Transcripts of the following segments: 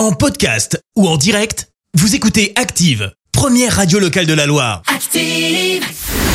En podcast ou en direct, vous écoutez Active, première radio locale de la Loire. Active.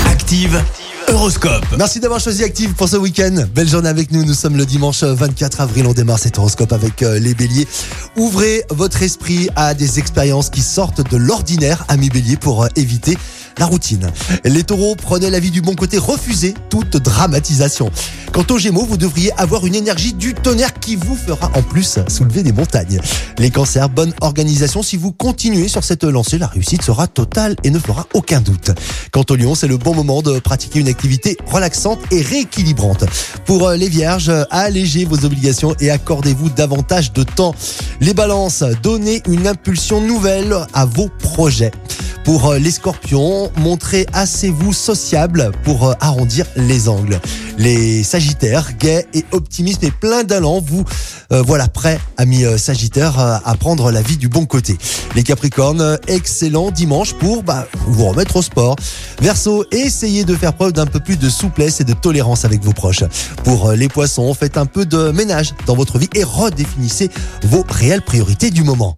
Active, Horoscope. Merci d'avoir choisi Active pour ce week-end. Belle journée avec nous. Nous sommes le dimanche 24 avril. On démarre cet horoscope avec euh, les béliers. Ouvrez votre esprit à des expériences qui sortent de l'ordinaire, amis béliers, pour euh, éviter la routine. Les taureaux, prenez la vie du bon côté, refusez toute dramatisation. Quant aux gémeaux, vous devriez avoir une énergie du tonnerre qui vous fera en plus soulever des montagnes. Les cancers, bonne organisation. Si vous continuez sur cette lancée, la réussite sera totale et ne fera aucun doute. Quant aux lions, c'est le bon moment de pratiquer une activité relaxante et rééquilibrante. Pour euh, les vierges, allégez vos obligations et accordez-vous davantage de temps. Les balances, donnez une impulsion nouvelle à vos projets. Pour euh, les scorpions, montrez assez vous sociable pour euh, arrondir les angles. Les sagittaires, gays et optimistes et plein d'allant, vous euh, voilà prêts, amis euh, sagittaires, à prendre la vie du bon côté. Les capricornes, excellent dimanche pour bah, vous remettre au sport. Verseau, essayez de faire preuve d'un peu plus de souplesse et de tolérance avec vos proches. Pour les poissons, faites un peu de ménage dans votre vie et redéfinissez vos réelles priorités du moment.